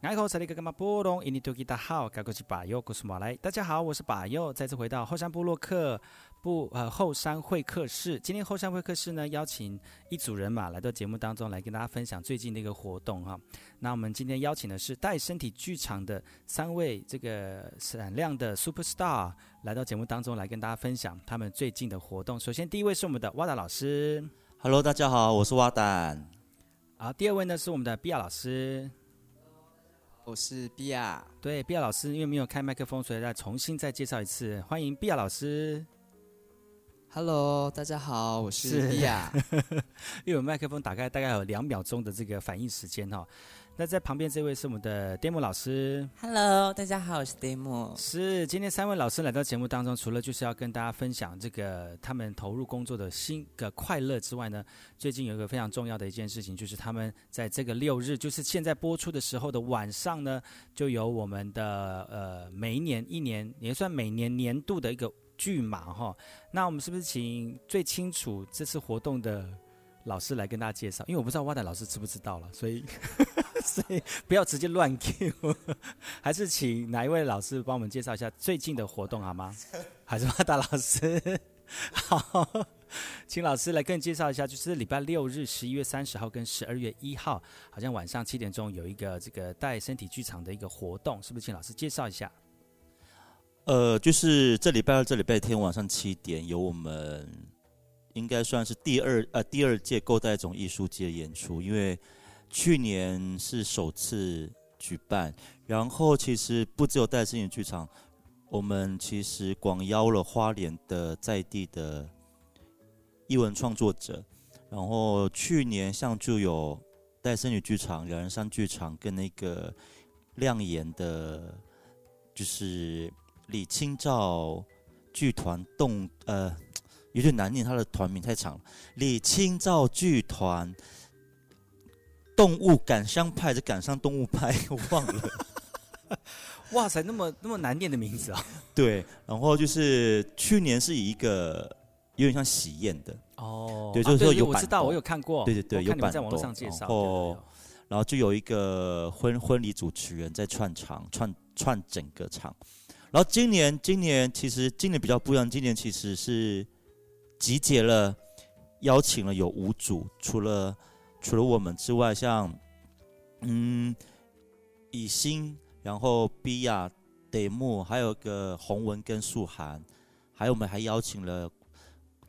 大好，该过去巴佑，故事马来。大家好，我是巴佑，再次回到后山部落客不呃后山会客室。今天后山会客室呢，邀请一组人马来到节目当中来跟大家分享最近的一个活动哈。那我们今天邀请的是带身体剧场的三位这个闪亮的 super star 来到节目当中来跟大家分享他们最近的活动。首先第一位是我们的瓦达老师，Hello，大家好，我是瓦达。好，第二位呢是我们的比亚老师。我是比亚，对，比亚老师，因为没有开麦克风，所以再重新再介绍一次，欢迎比亚老师。Hello，大家好，我是比亚。因为我麦克风打开，大概有两秒钟的这个反应时间哈。那在旁边这位是我们的 Demo 老师，Hello，大家好，我是 Demo。是，今天三位老师来到节目当中，除了就是要跟大家分享这个他们投入工作的新的快乐之外呢，最近有一个非常重要的一件事情，就是他们在这个六日，就是现在播出的时候的晚上呢，就有我们的呃每一年一年也算每年年度的一个剧码哈。那我们是不是请最清楚这次活动的老师来跟大家介绍？因为我不知道挖仔老师知不知道了，所以。所以不要直接乱 Q，还是请哪一位老师帮我们介绍一下最近的活动好吗？还是马达老师？好，请老师来跟你介绍一下，就是礼拜六日十一月三十号跟十二月一号，好像晚上七点钟有一个这个带身体剧场的一个活动，是不是？请老师介绍一下。呃，就是这礼拜二、这礼拜天晚上七点有我们应该算是第二呃第二届构代总艺术节演出，因为。去年是首次举办，然后其实不只有戴森女剧场，我们其实广邀了花莲的在地的艺文创作者，然后去年像就有戴森女剧场、两人山剧场跟那个亮眼的，就是李清照剧团动，呃，有点难念，他的团名太长了，李清照剧团。动物感伤派，是感伤动物派，我忘了。哇塞，那么那么难念的名字啊！对，然后就是去年是以一个有点像喜宴的哦，对，就是说有、啊、我知道，我有看过，对对对，有板在网络上介绍，然后然后就有一个婚婚礼主持人在串场，串串整个场。然后今年今年其实今年比较不一样，今年其实是集结了，邀请了有五组，除了。除了我们之外，像嗯，以心，然后比亚、德木，还有个洪文跟素涵，还有我们还邀请了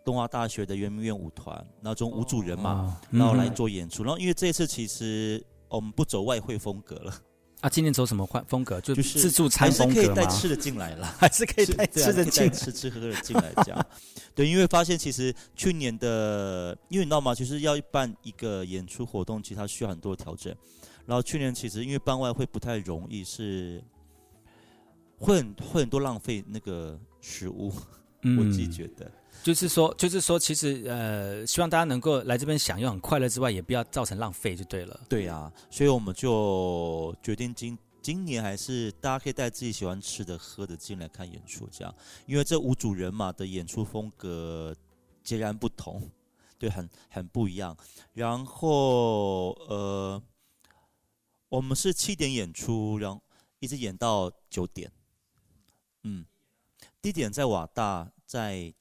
东华大学的圆明园舞团，那种五组人嘛，哦、然后来做演出。嗯、然后因为这次其实我们不走外汇风格了。啊，今年走什么换风格？就是自助餐风格吗？还是可以带吃的进来了，还是可以带吃的进，吃吃喝喝的进来这样。对，因为发现其实去年的，因为你知道吗？其实要办一个演出活动，其实它需要很多调整。然后去年其实因为办外汇不太容易，是会很会很多浪费那个食物，嗯、我自己觉得。就是说，就是说，其实呃，希望大家能够来这边享用很快乐之外，也不要造成浪费，就对了。对啊，所以我们就决定今今年还是大家可以带自己喜欢吃的、喝的进来看演出，这样，因为这五组人马的演出风格截然不同，对，很很不一样。然后呃，我们是七点演出，然后一直演到九点。嗯，地点在瓦大，在。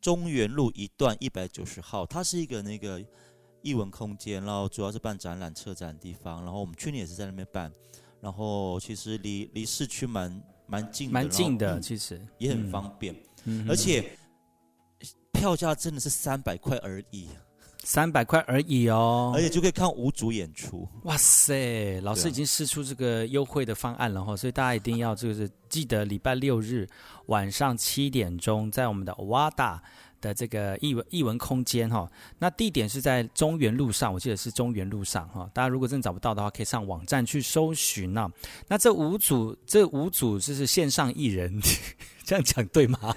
中原路一段一百九十号，它是一个那个艺文空间，然后主要是办展览、策展的地方。然后我们去年也是在那边办，然后其实离离市区蛮蛮近的，蛮近的，其实。也很方便，嗯、而且票价真的是三百块而已，三百块而已哦，而且就可以看五组演出。哇塞，老师已经试出这个优惠的方案了哈，啊、所以大家一定要就是记得礼拜六日晚上七点钟在我们的瓦达的这个艺文艺文空间哈，那地点是在中原路上，我记得是中原路上哈。大家如果真的找不到的话，可以上网站去搜寻啊。那这五组这五组就是线上艺人，这样讲对吗？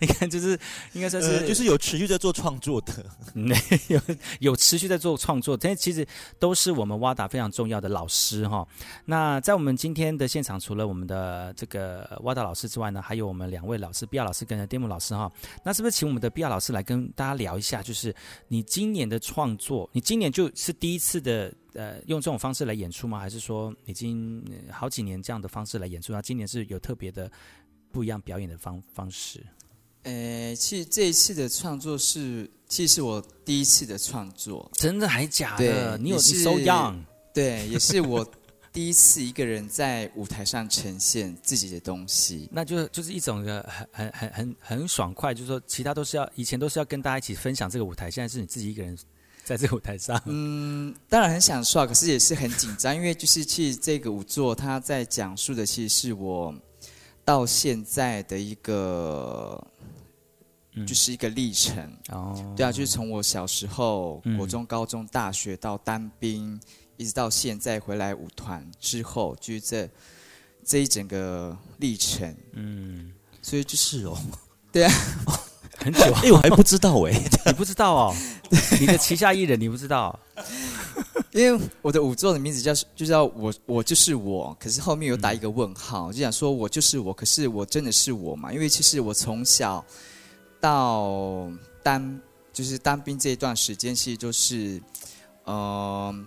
你看，就是应该算是、呃，就是有持续在做创作的，有有持续在做创作，但其实都是我们 WADA 非常重要的老师哈。那在我们今天的现场，除了我们的这个 WADA 老师之外呢，还有我们两位老师，比亚老师跟 Demo 老师哈。那是不是请我们的比亚老师来跟大家聊一下？就是你今年的创作，你今年就是第一次的呃用这种方式来演出吗？还是说已经好几年这样的方式来演出？那今年是有特别的不一样表演的方方式？呃，其实这一次的创作是，其实是我第一次的创作。真的还假的？你有你 so young？对，也是我第一次一个人在舞台上呈现自己的东西。那就就是一种的很很很很很爽快，就是说其他都是要以前都是要跟大家一起分享这个舞台，现在是你自己一个人在这个舞台上。嗯，当然很享受，可是也是很紧张，因为就是其实这个舞作它在讲述的其实是我到现在的一个。就是一个历程哦，对啊，就是从我小时候、国中、高中、大学到当兵，一直到现在回来舞团之后，就是这这一整个历程。嗯，所以就是哦，对啊，很久，哎，我还不知道哎，你不知道哦？你的旗下艺人你不知道？因为我的舞作的名字叫就叫我我就是我，可是后面有打一个问号，就想说我就是我，可是我真的是我嘛？因为其实我从小。到当就是当兵这一段时间，其实就是，嗯、呃，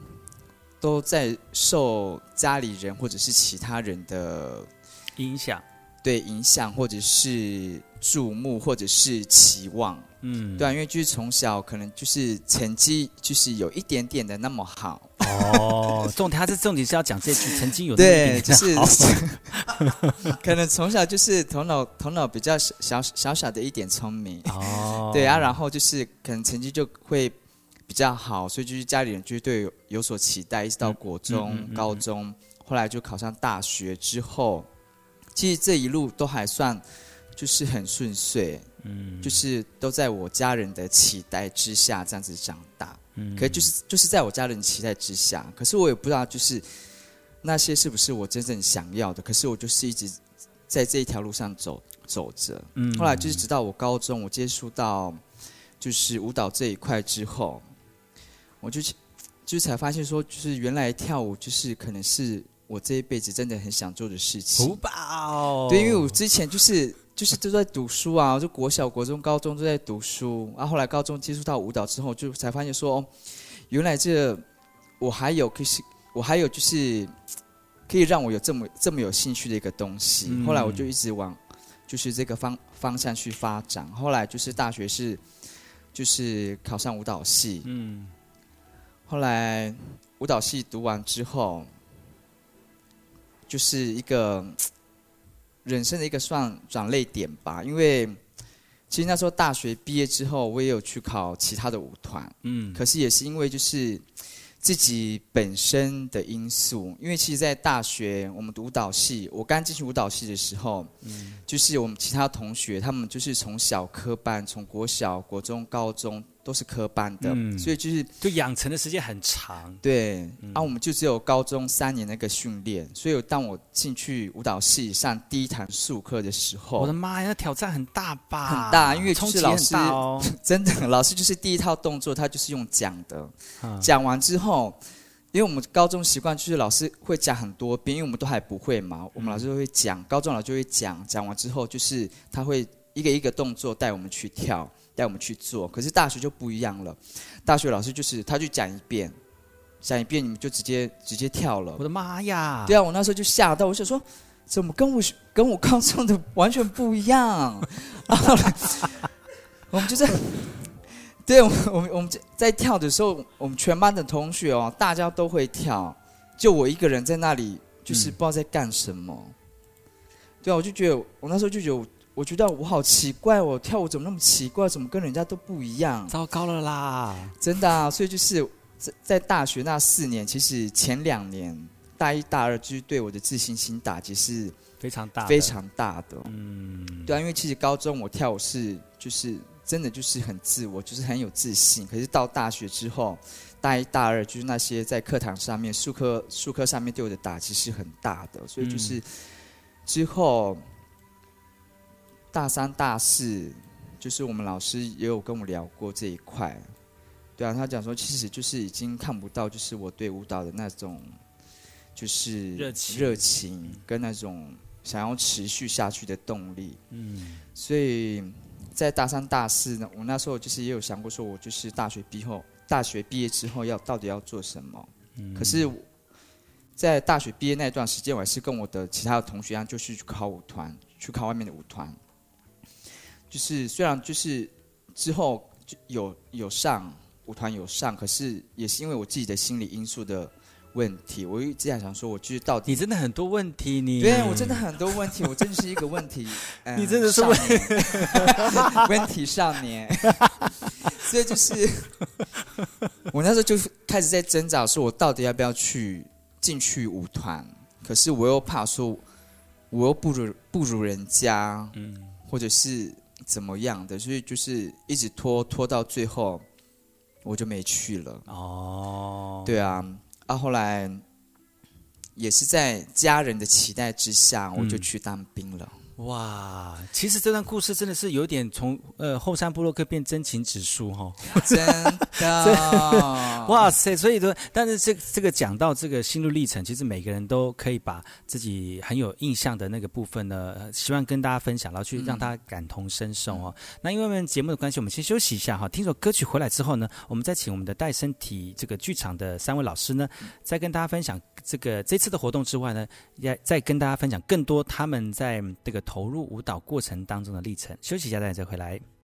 都在受家里人或者是其他人的影响，对影响或者是注目或者是期望，嗯，对啊，因为就是从小可能就是成绩就是有一点点的那么好。哦，重点他是重点是要讲这句，曾经有那么一点点对，就是 可能从小就是头脑头脑比较小小小的一点聪明。哦，对啊，然后就是可能成绩就会比较好，所以就是家里人就对有，有所期待，一直到国中、嗯嗯嗯嗯、高中，后来就考上大学之后，其实这一路都还算就是很顺遂，嗯，就是都在我家人的期待之下这样子长大。嗯可是就是就是在我家人期待之下，可是我也不知道就是那些是不是我真正想要的。可是我就是一直在这一条路上走走着。嗯，后来就是直到我高中，我接触到就是舞蹈这一块之后，我就就才发现说，就是原来跳舞就是可能是我这一辈子真的很想做的事情。舞蹈，对，因为我之前就是。就是都在读书啊，就国小、国中、高中都在读书，然后后来高中接触到舞蹈之后，就才发现说，哦，原来这我还有可是我还有就是可以让我有这么这么有兴趣的一个东西。嗯、后来我就一直往就是这个方方向去发展。后来就是大学是就是考上舞蹈系，嗯，后来舞蹈系读完之后，就是一个。人生的一个算转泪点吧，因为其实那时候大学毕业之后，我也有去考其他的舞团，嗯，可是也是因为就是自己本身的因素，因为其实，在大学我们读舞蹈系，我刚进去舞蹈系的时候，嗯，就是我们其他同学，他们就是从小科班，从国小、国中、高中。都是科班的，嗯、所以就是就养成的时间很长。对，嗯、啊，我们就只有高中三年那个训练，所以当我进去舞蹈系上第一堂数课的时候，我的妈呀，那挑战很大吧？很大，因为就是老师哦，真的，老师就是第一套动作，他就是用讲的，讲、嗯、完之后，因为我们高中习惯就是老师会讲很多遍，因为我们都还不会嘛，我们老师都会讲，嗯、高中老师就会讲，讲完之后就是他会一个一个动作带我们去跳。带我们去做，可是大学就不一样了。大学老师就是，他就讲一遍，讲一遍，你们就直接直接跳了。我的妈呀！对啊，我那时候就吓到，我想说，怎么跟我跟我高中的完全不一样？然后我们就在，对，我们我们我们在跳的时候，我们全班的同学哦，大家都会跳，就我一个人在那里，就是不知道在干什么。嗯、对啊，我就觉得，我那时候就觉得。我觉得我好奇怪，我跳舞怎么那么奇怪？怎么跟人家都不一样？糟糕了啦！真的啊，所以就是在在大学那四年，其实前两年大一大二，就是对我的自信心打击是非常大、非常大的。嗯，对啊，因为其实高中我跳舞是就是真的就是很自我，就是很有自信。可是到大学之后，大一大二就是那些在课堂上面、术科术科上面对我的打击是很大的，所以就是之后。大三、大四，就是我们老师也有跟我聊过这一块。对啊，他讲说，其实就是已经看不到，就是我对舞蹈的那种，就是热情、热情跟那种想要持续下去的动力。嗯，所以在大三、大四呢，我那时候就是也有想过，说我就是大学毕业后，大学毕业之后要到底要做什么。嗯，可是。在大学毕业那段时间，我还是跟我的其他的同学一样，就是去考舞团，去考外面的舞团。就是虽然就是之后就有有上舞团有上，可是也是因为我自己的心理因素的问题，我一直在想说，我就是到底你真的很多问题，你对我真的很多问题，我真的是一个问题，你真的是问题问题少年，所以就是我那时候就开始在挣扎，说我到底要不要去。进去舞团，可是我又怕说，我又不如不如人家，嗯，或者是怎么样的，所以就是一直拖拖到最后，我就没去了。哦，对啊，啊，后来也是在家人的期待之下，我就去当兵了。嗯哇，其实这段故事真的是有点从呃后山部落克变真情指数哈，真的，哇塞！所以说，但是这这个讲到这个心路历程，其实每个人都可以把自己很有印象的那个部分呢，希望跟大家分享，然后去让他感同身受哦。嗯、那因为我们节目的关系，我们先休息一下哈，听首歌曲回来之后呢，我们再请我们的带身体这个剧场的三位老师呢，再跟大家分享这个这次的活动之外呢，也再跟大家分享更多他们在这个。投入舞蹈过程当中的历程，休息一下，再再回来。